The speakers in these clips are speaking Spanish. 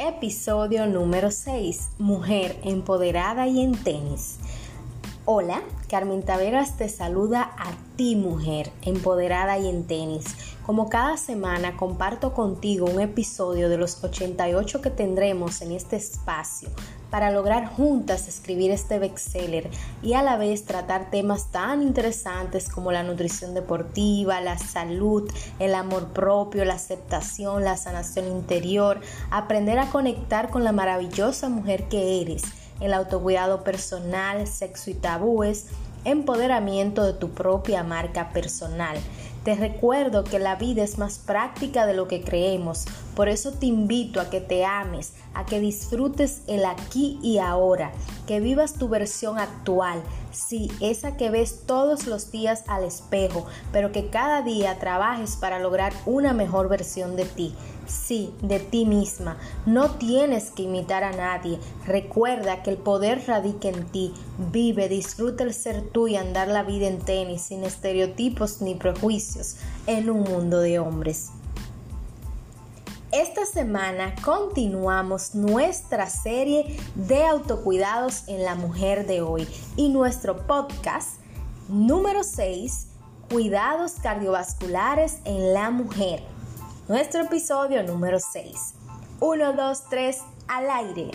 episodio número 6, Mujer empoderada y en tenis. Hola, Carmen Taveras te saluda a ti mujer empoderada y en tenis. Como cada semana comparto contigo un episodio de los 88 que tendremos en este espacio para lograr juntas escribir este bestseller y a la vez tratar temas tan interesantes como la nutrición deportiva, la salud, el amor propio, la aceptación, la sanación interior, aprender a conectar con la maravillosa mujer que eres, el autocuidado personal, sexo y tabúes, empoderamiento de tu propia marca personal. Te recuerdo que la vida es más práctica de lo que creemos, por eso te invito a que te ames, a que disfrutes el aquí y ahora, que vivas tu versión actual, sí, esa que ves todos los días al espejo, pero que cada día trabajes para lograr una mejor versión de ti. Sí, de ti misma. No tienes que imitar a nadie. Recuerda que el poder radica en ti. Vive, disfruta el ser tú y andar la vida en tenis, sin estereotipos ni prejuicios, en un mundo de hombres. Esta semana continuamos nuestra serie de autocuidados en la mujer de hoy y nuestro podcast número 6, Cuidados cardiovasculares en la mujer. Nuestro episodio número 6. 1, 2, 3, al aire.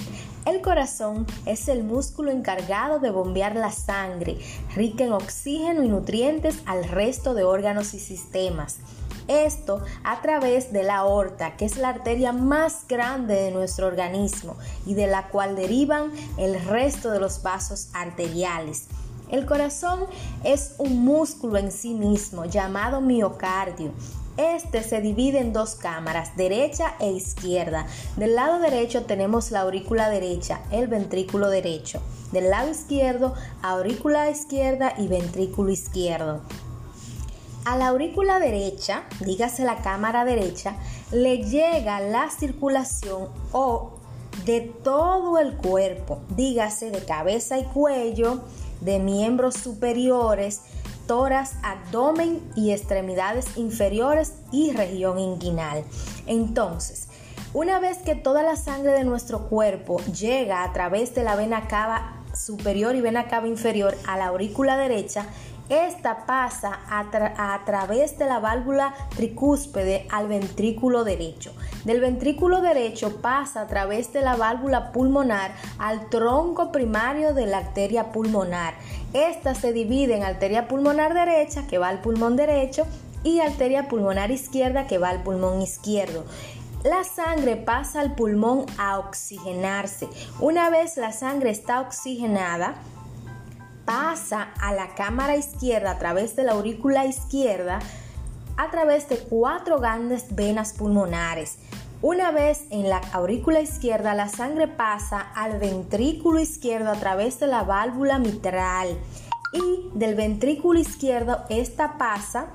El corazón es el músculo encargado de bombear la sangre, rica en oxígeno y nutrientes al resto de órganos y sistemas. Esto a través de la aorta, que es la arteria más grande de nuestro organismo y de la cual derivan el resto de los vasos arteriales. El corazón es un músculo en sí mismo llamado miocardio. Este se divide en dos cámaras, derecha e izquierda. Del lado derecho tenemos la aurícula derecha, el ventrículo derecho. Del lado izquierdo, aurícula izquierda y ventrículo izquierdo. A la aurícula derecha, dígase la cámara derecha, le llega la circulación o de todo el cuerpo, dígase de cabeza y cuello, de miembros superiores, toras, abdomen y extremidades inferiores y región inguinal. Entonces, una vez que toda la sangre de nuestro cuerpo llega a través de la vena cava superior y vena cava inferior a la aurícula derecha, esta pasa a, través de la válvula tricúspide al ventrículo derecho. Del ventrículo derecho pasa a través de la válvula pulmonar al tronco primario de la arteria pulmonar. Esta se divide en arteria pulmonar derecha, que va al pulmón derecho, y arteria pulmonar izquierda, que va al pulmón izquierdo la sangre pasa al pulmón a oxigenarse. Una vez la sangre está oxigenada, pasa a la cámara izquierda a través de la aurícula izquierda a través de cuatro grandes venas pulmonares. Una vez en la aurícula izquierda, la sangre pasa al ventrículo izquierdo a través de la válvula mitral y del ventrículo izquierdo esta pasa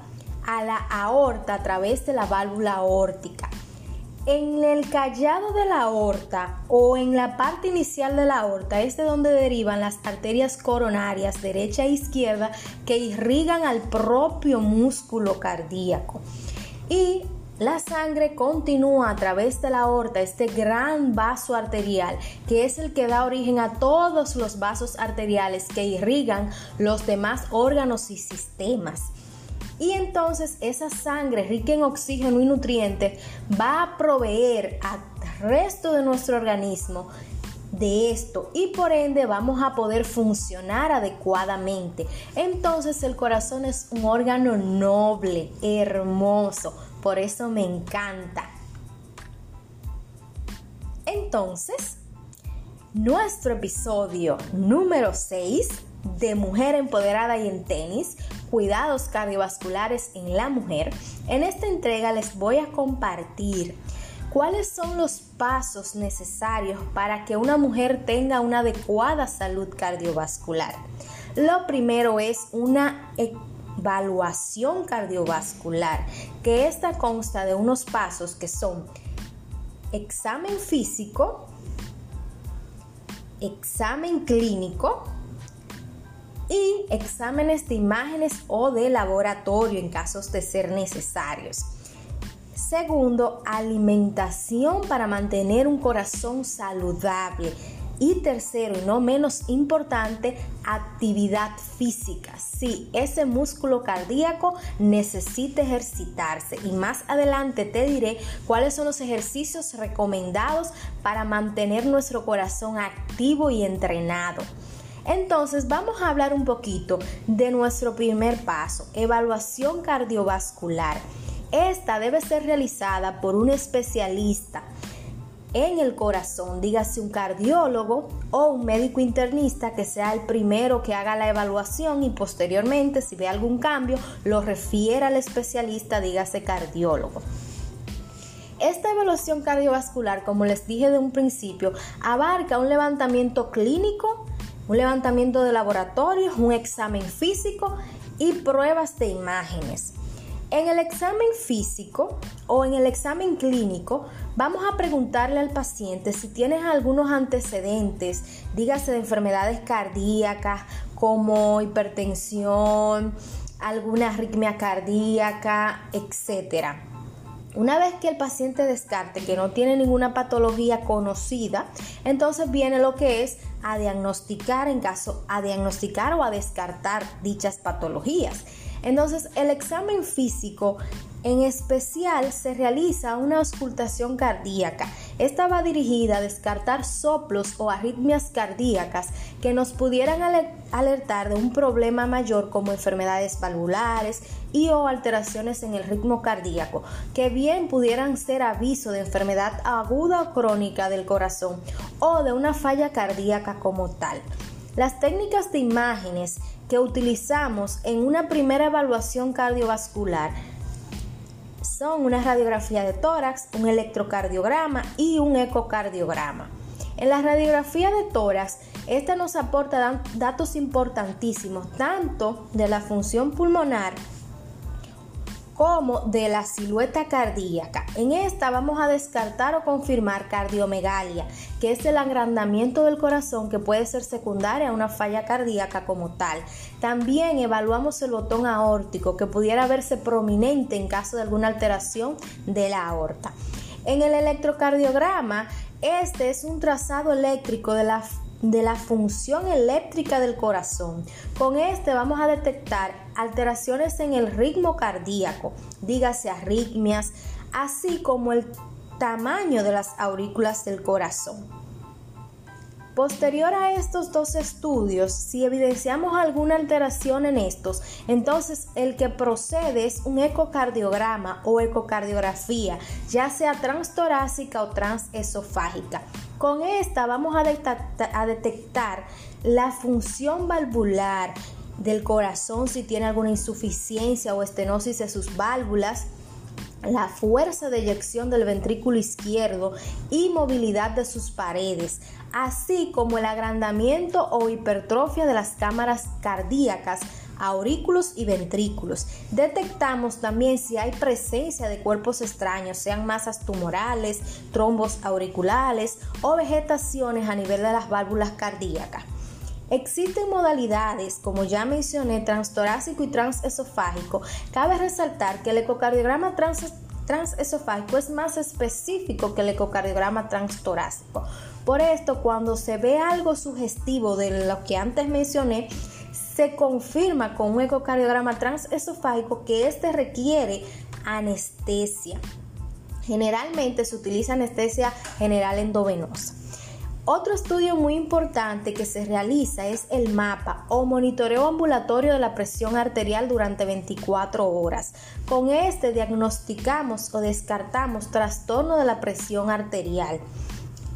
a la aorta a través de la válvula aórtica. En el callado de la aorta o en la parte inicial de la aorta es de donde derivan las arterias coronarias derecha e izquierda que irrigan al propio músculo cardíaco. Y la sangre continúa a través de la aorta, este gran vaso arterial, que es el que da origen a todos los vasos arteriales que irrigan los demás órganos y sistemas. Y entonces esa sangre rica en oxígeno y nutrientes va a proveer al resto de nuestro organismo de esto y por ende vamos a poder funcionar adecuadamente. Entonces el corazón es un órgano noble, hermoso, por eso me encanta. Entonces, nuestro episodio número 6 de Mujer Empoderada y en Tenis cuidados cardiovasculares en la mujer, en esta entrega les voy a compartir cuáles son los pasos necesarios para que una mujer tenga una adecuada salud cardiovascular. Lo primero es una evaluación cardiovascular, que esta consta de unos pasos que son examen físico, examen clínico, y exámenes de imágenes o de laboratorio en casos de ser necesarios. Segundo, alimentación para mantener un corazón saludable. Y tercero, y no menos importante, actividad física. Sí, ese músculo cardíaco necesita ejercitarse. Y más adelante te diré cuáles son los ejercicios recomendados para mantener nuestro corazón activo y entrenado. Entonces vamos a hablar un poquito de nuestro primer paso, evaluación cardiovascular. Esta debe ser realizada por un especialista en el corazón, dígase un cardiólogo o un médico internista que sea el primero que haga la evaluación y posteriormente si ve algún cambio lo refiera al especialista, dígase cardiólogo. Esta evaluación cardiovascular, como les dije de un principio, abarca un levantamiento clínico, un levantamiento de laboratorio, un examen físico y pruebas de imágenes. En el examen físico o en el examen clínico vamos a preguntarle al paciente si tienes algunos antecedentes, dígase de enfermedades cardíacas como hipertensión, alguna arritmia cardíaca, etc. Una vez que el paciente descarte que no tiene ninguna patología conocida, entonces viene lo que es a diagnosticar en caso a diagnosticar o a descartar dichas patologías. Entonces, el examen físico en especial se realiza una auscultación cardíaca. Esta va dirigida a descartar soplos o arritmias cardíacas que nos pudieran alertar de un problema mayor como enfermedades valvulares y o alteraciones en el ritmo cardíaco, que bien pudieran ser aviso de enfermedad aguda o crónica del corazón o de una falla cardíaca como tal. Las técnicas de imágenes que utilizamos en una primera evaluación cardiovascular son una radiografía de tórax, un electrocardiograma y un ecocardiograma. En la radiografía de tórax, esta nos aporta datos importantísimos tanto de la función pulmonar como de la silueta cardíaca. En esta vamos a descartar o confirmar cardiomegalia, que es el agrandamiento del corazón que puede ser secundaria a una falla cardíaca como tal. También evaluamos el botón aórtico, que pudiera verse prominente en caso de alguna alteración de la aorta. En el electrocardiograma, este es un trazado eléctrico de la de la función eléctrica del corazón. Con este vamos a detectar alteraciones en el ritmo cardíaco, dígase arritmias, así como el tamaño de las aurículas del corazón. Posterior a estos dos estudios, si evidenciamos alguna alteración en estos, entonces el que procede es un ecocardiograma o ecocardiografía, ya sea transtorácica o transesofágica. Con esta vamos a detectar, a detectar la función valvular del corazón si tiene alguna insuficiencia o estenosis de sus válvulas la fuerza de eyección del ventrículo izquierdo y movilidad de sus paredes, así como el agrandamiento o hipertrofia de las cámaras cardíacas, aurículos y ventrículos. Detectamos también si hay presencia de cuerpos extraños, sean masas tumorales, trombos auriculares o vegetaciones a nivel de las válvulas cardíacas. Existen modalidades, como ya mencioné, transtorácico y transesofágico. Cabe resaltar que el ecocardiograma transesofágico es más específico que el ecocardiograma transtorácico. Por esto, cuando se ve algo sugestivo de lo que antes mencioné, se confirma con un ecocardiograma transesofágico que este requiere anestesia. Generalmente se utiliza anestesia general endovenosa. Otro estudio muy importante que se realiza es el mapa o monitoreo ambulatorio de la presión arterial durante 24 horas. Con este diagnosticamos o descartamos trastorno de la presión arterial.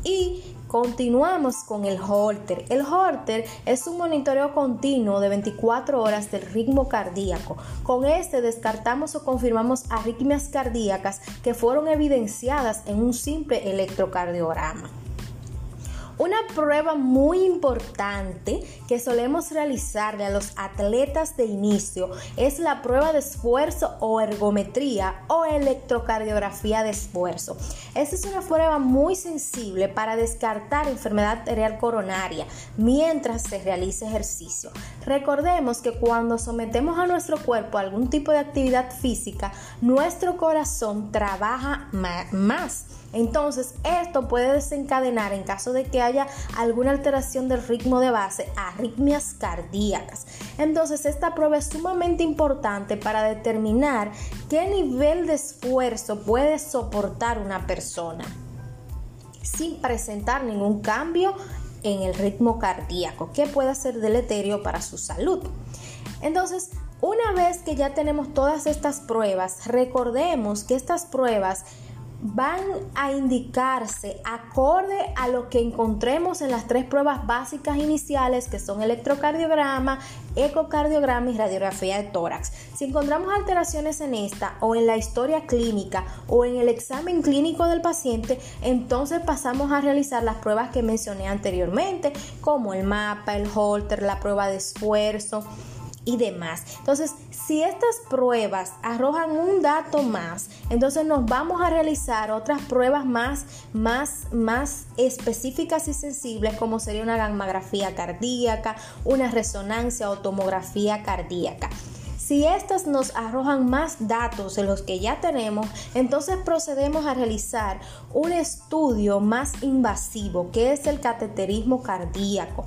Y Continuamos con el Holter. El Holter es un monitoreo continuo de 24 horas del ritmo cardíaco. Con este descartamos o confirmamos arritmias cardíacas que fueron evidenciadas en un simple electrocardiograma. Una prueba muy importante que solemos realizarle a los atletas de inicio es la prueba de esfuerzo o ergometría o electrocardiografía de esfuerzo. Esta es una prueba muy sensible para descartar enfermedad arterial coronaria mientras se realiza ejercicio. Recordemos que cuando sometemos a nuestro cuerpo a algún tipo de actividad física, nuestro corazón trabaja más entonces, esto puede desencadenar en caso de que haya alguna alteración del ritmo de base, arritmias cardíacas. Entonces, esta prueba es sumamente importante para determinar qué nivel de esfuerzo puede soportar una persona sin presentar ningún cambio en el ritmo cardíaco, que pueda ser deleterio para su salud. Entonces, una vez que ya tenemos todas estas pruebas, recordemos que estas pruebas van a indicarse acorde a lo que encontremos en las tres pruebas básicas iniciales que son electrocardiograma, ecocardiograma y radiografía de tórax. Si encontramos alteraciones en esta o en la historia clínica o en el examen clínico del paciente, entonces pasamos a realizar las pruebas que mencioné anteriormente, como el mapa, el holter, la prueba de esfuerzo y demás. Entonces, si estas pruebas arrojan un dato más, entonces nos vamos a realizar otras pruebas más, más, más específicas y sensibles, como sería una gammagrafía cardíaca, una resonancia o tomografía cardíaca. Si estas nos arrojan más datos de los que ya tenemos, entonces procedemos a realizar un estudio más invasivo, que es el cateterismo cardíaco.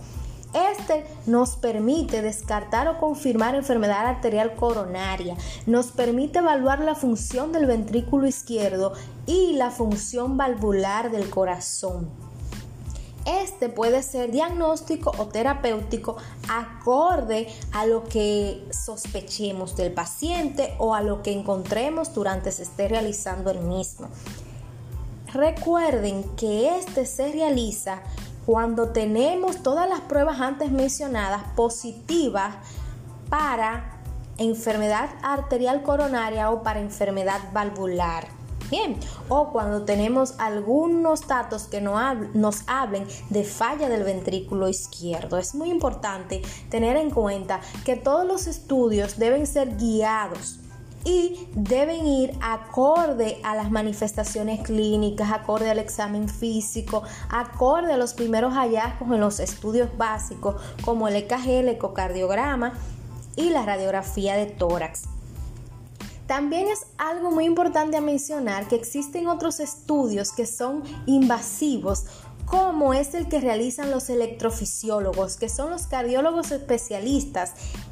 Este nos permite descartar o confirmar enfermedad arterial coronaria, nos permite evaluar la función del ventrículo izquierdo y la función valvular del corazón. Este puede ser diagnóstico o terapéutico acorde a lo que sospechemos del paciente o a lo que encontremos durante se esté realizando el mismo. Recuerden que este se realiza cuando tenemos todas las pruebas antes mencionadas positivas para enfermedad arterial coronaria o para enfermedad valvular. Bien, o cuando tenemos algunos datos que nos hablen de falla del ventrículo izquierdo. Es muy importante tener en cuenta que todos los estudios deben ser guiados y deben ir acorde a las manifestaciones clínicas, acorde al examen físico, acorde a los primeros hallazgos en los estudios básicos como el EKG, el ecocardiograma y la radiografía de tórax. También es algo muy importante a mencionar que existen otros estudios que son invasivos como es el que realizan los electrofisiólogos, que son los cardiólogos especialistas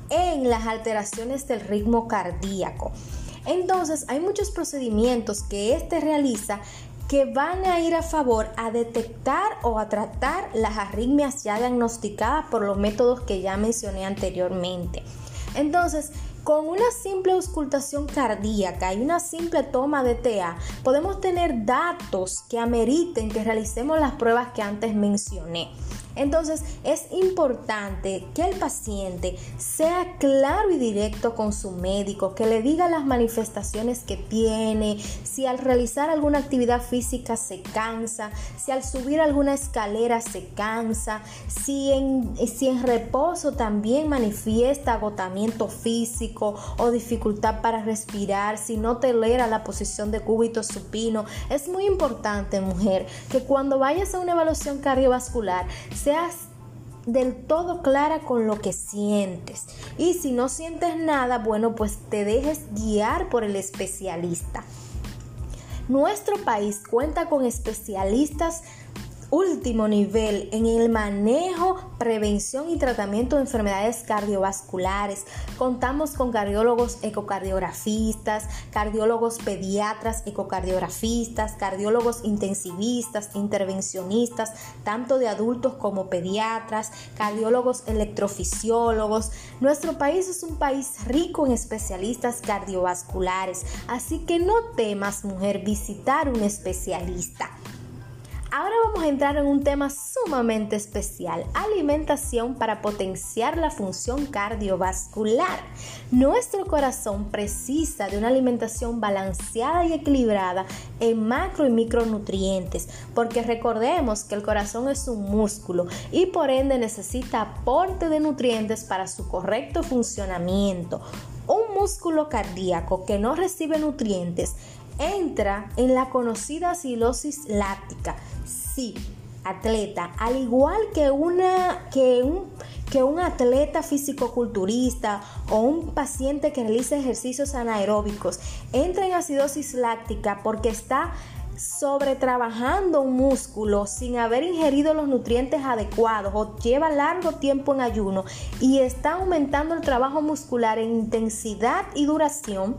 en las alteraciones del ritmo cardíaco. Entonces, hay muchos procedimientos que éste realiza que van a ir a favor a detectar o a tratar las arritmias ya diagnosticadas por los métodos que ya mencioné anteriormente. Entonces, con una simple auscultación cardíaca y una simple toma de TA, podemos tener datos que ameriten que realicemos las pruebas que antes mencioné. Entonces es importante que el paciente sea claro y directo con su médico, que le diga las manifestaciones que tiene, si al realizar alguna actividad física se cansa, si al subir alguna escalera se cansa, si en, si en reposo también manifiesta agotamiento físico o dificultad para respirar, si no tolera la posición de cúbito supino. Es muy importante, mujer, que cuando vayas a una evaluación cardiovascular, seas del todo clara con lo que sientes. Y si no sientes nada, bueno, pues te dejes guiar por el especialista. Nuestro país cuenta con especialistas último nivel en el manejo, prevención y tratamiento de enfermedades cardiovasculares. Contamos con cardiólogos ecocardiografistas, cardiólogos pediatras ecocardiografistas, cardiólogos intensivistas, intervencionistas, tanto de adultos como pediatras, cardiólogos electrofisiólogos. Nuestro país es un país rico en especialistas cardiovasculares, así que no temas, mujer, visitar un especialista. Ahora vamos a entrar en un tema sumamente especial, alimentación para potenciar la función cardiovascular. Nuestro corazón precisa de una alimentación balanceada y equilibrada en macro y micronutrientes, porque recordemos que el corazón es un músculo y por ende necesita aporte de nutrientes para su correcto funcionamiento. Un músculo cardíaco que no recibe nutrientes entra en la conocida acidosis láctica. Sí, atleta, al igual que una que un que un atleta o un paciente que realiza ejercicios anaeróbicos entra en acidosis láctica porque está sobretrabajando un músculo sin haber ingerido los nutrientes adecuados o lleva largo tiempo en ayuno y está aumentando el trabajo muscular en intensidad y duración,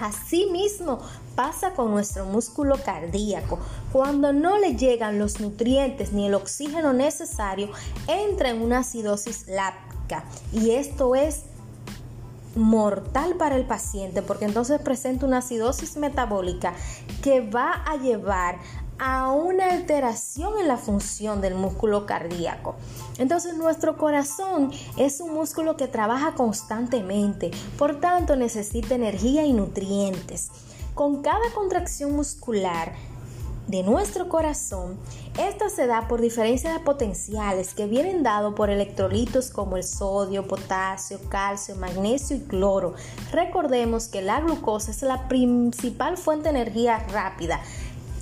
Asimismo pasa con nuestro músculo cardíaco. Cuando no le llegan los nutrientes ni el oxígeno necesario, entra en una acidosis láctica. Y esto es mortal para el paciente porque entonces presenta una acidosis metabólica que va a llevar a una alteración en la función del músculo cardíaco. Entonces nuestro corazón es un músculo que trabaja constantemente, por tanto necesita energía y nutrientes. Con cada contracción muscular de nuestro corazón, esta se da por diferencias potenciales que vienen dados por electrolitos como el sodio, potasio, calcio, magnesio y cloro. Recordemos que la glucosa es la principal fuente de energía rápida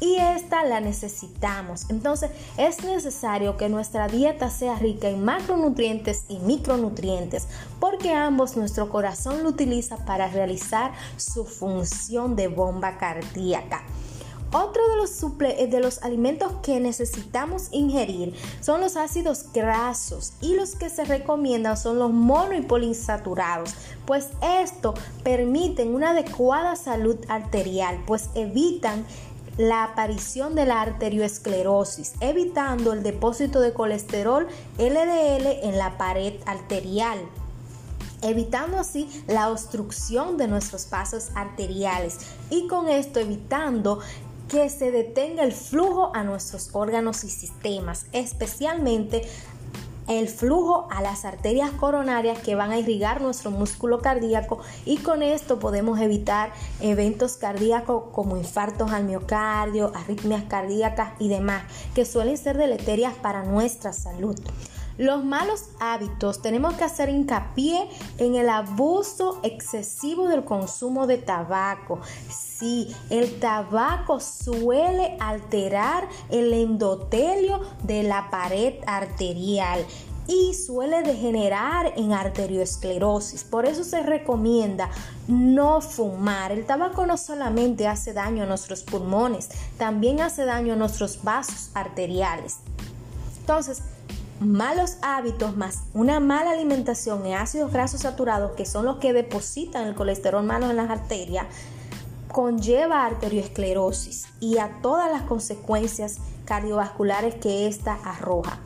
y esta la necesitamos. Entonces es necesario que nuestra dieta sea rica en macronutrientes y micronutrientes porque ambos nuestro corazón lo utiliza para realizar su función de bomba cardíaca. Otro de los, eh, de los alimentos que necesitamos ingerir son los ácidos grasos y los que se recomiendan son los mono y poliinsaturados, pues esto permiten una adecuada salud arterial, pues evitan la aparición de la arterioesclerosis, evitando el depósito de colesterol LDL en la pared arterial evitando así la obstrucción de nuestros vasos arteriales y con esto evitando que se detenga el flujo a nuestros órganos y sistemas, especialmente el flujo a las arterias coronarias que van a irrigar nuestro músculo cardíaco y con esto podemos evitar eventos cardíacos como infartos al miocardio, arritmias cardíacas y demás que suelen ser deleterias para nuestra salud. Los malos hábitos tenemos que hacer hincapié en el abuso excesivo del consumo de tabaco. Sí, el tabaco suele alterar el endotelio de la pared arterial y suele degenerar en arterioesclerosis. Por eso se recomienda no fumar. El tabaco no solamente hace daño a nuestros pulmones, también hace daño a nuestros vasos arteriales. Entonces, malos hábitos más una mala alimentación en ácidos grasos saturados, que son los que depositan el colesterol malo en las arterias, conlleva arterioesclerosis y a todas las consecuencias cardiovasculares que ésta arroja.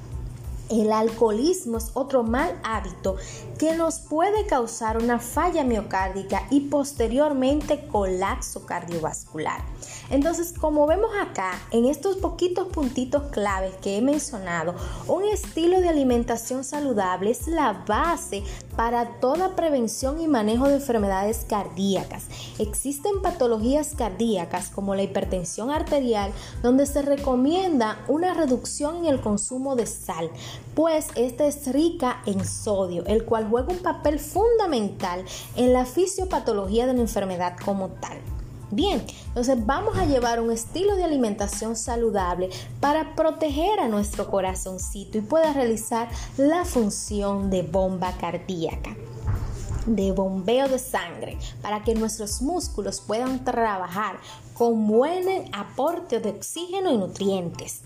El alcoholismo es otro mal hábito que nos puede causar una falla miocárdica y posteriormente colapso cardiovascular. Entonces, como vemos acá, en estos poquitos puntitos claves que he mencionado, un estilo de alimentación saludable es la base para toda prevención y manejo de enfermedades cardíacas. Existen patologías cardíacas como la hipertensión arterial donde se recomienda una reducción en el consumo de sal, pues esta es rica en sodio, el cual juega un papel fundamental en la fisiopatología de la enfermedad como tal. Bien, entonces vamos a llevar un estilo de alimentación saludable para proteger a nuestro corazoncito y pueda realizar la función de bomba cardíaca de bombeo de sangre para que nuestros músculos puedan trabajar con buen aporte de oxígeno y nutrientes.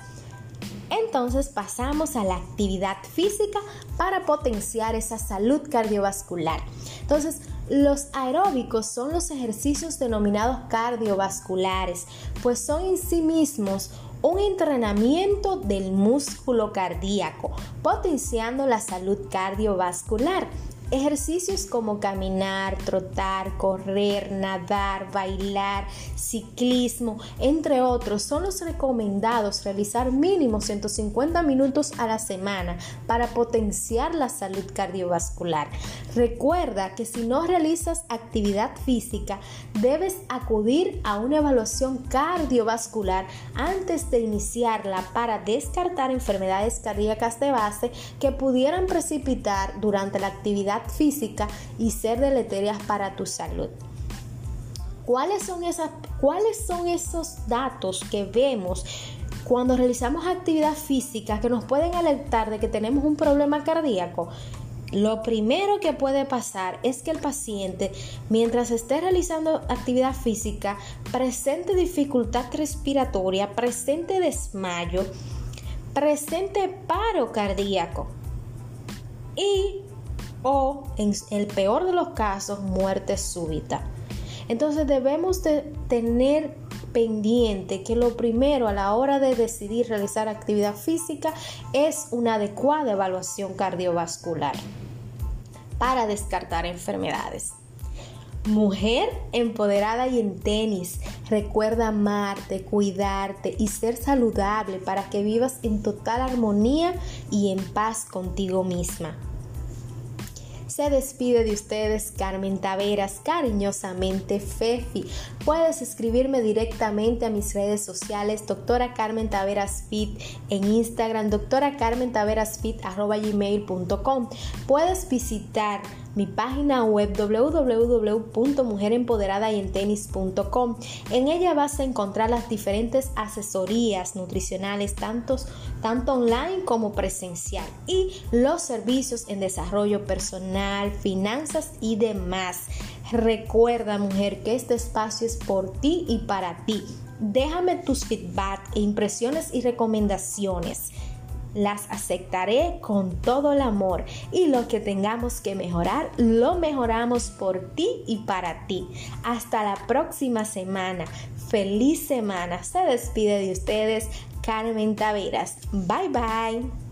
Entonces pasamos a la actividad física para potenciar esa salud cardiovascular. Entonces, los aeróbicos son los ejercicios denominados cardiovasculares, pues son en sí mismos un entrenamiento del músculo cardíaco, potenciando la salud cardiovascular. Ejercicios como caminar, trotar, correr, nadar, bailar, ciclismo, entre otros, son los recomendados realizar mínimo 150 minutos a la semana para potenciar la salud cardiovascular. Recuerda que si no realizas actividad física, debes acudir a una evaluación cardiovascular antes de iniciarla para descartar enfermedades cardíacas de base que pudieran precipitar durante la actividad física y ser deleterias para tu salud. ¿Cuáles son, esas, ¿Cuáles son esos datos que vemos cuando realizamos actividad física que nos pueden alertar de que tenemos un problema cardíaco? Lo primero que puede pasar es que el paciente, mientras esté realizando actividad física, presente dificultad respiratoria, presente desmayo, presente paro cardíaco y o en el peor de los casos muerte súbita. Entonces debemos de tener pendiente que lo primero a la hora de decidir realizar actividad física es una adecuada evaluación cardiovascular para descartar enfermedades. Mujer empoderada y en tenis, recuerda amarte, cuidarte y ser saludable para que vivas en total armonía y en paz contigo misma. Se despide de ustedes Carmen Taveras, cariñosamente Fefi. Puedes escribirme directamente a mis redes sociales, doctora Carmen Taveras Fit en Instagram, doctora Carmen Taveras Fit arroba gmail.com. Puedes visitar mi página web www.mujerempoderadayentenis.com. En ella vas a encontrar las diferentes asesorías nutricionales, tanto, tanto online como presencial, y los servicios en desarrollo personal, finanzas y demás. Recuerda, mujer, que este espacio es por ti y para ti. Déjame tus feedback impresiones y recomendaciones las aceptaré con todo el amor y lo que tengamos que mejorar, lo mejoramos por ti y para ti. Hasta la próxima semana. Feliz semana. Se despide de ustedes Carmen Taveras. Bye bye.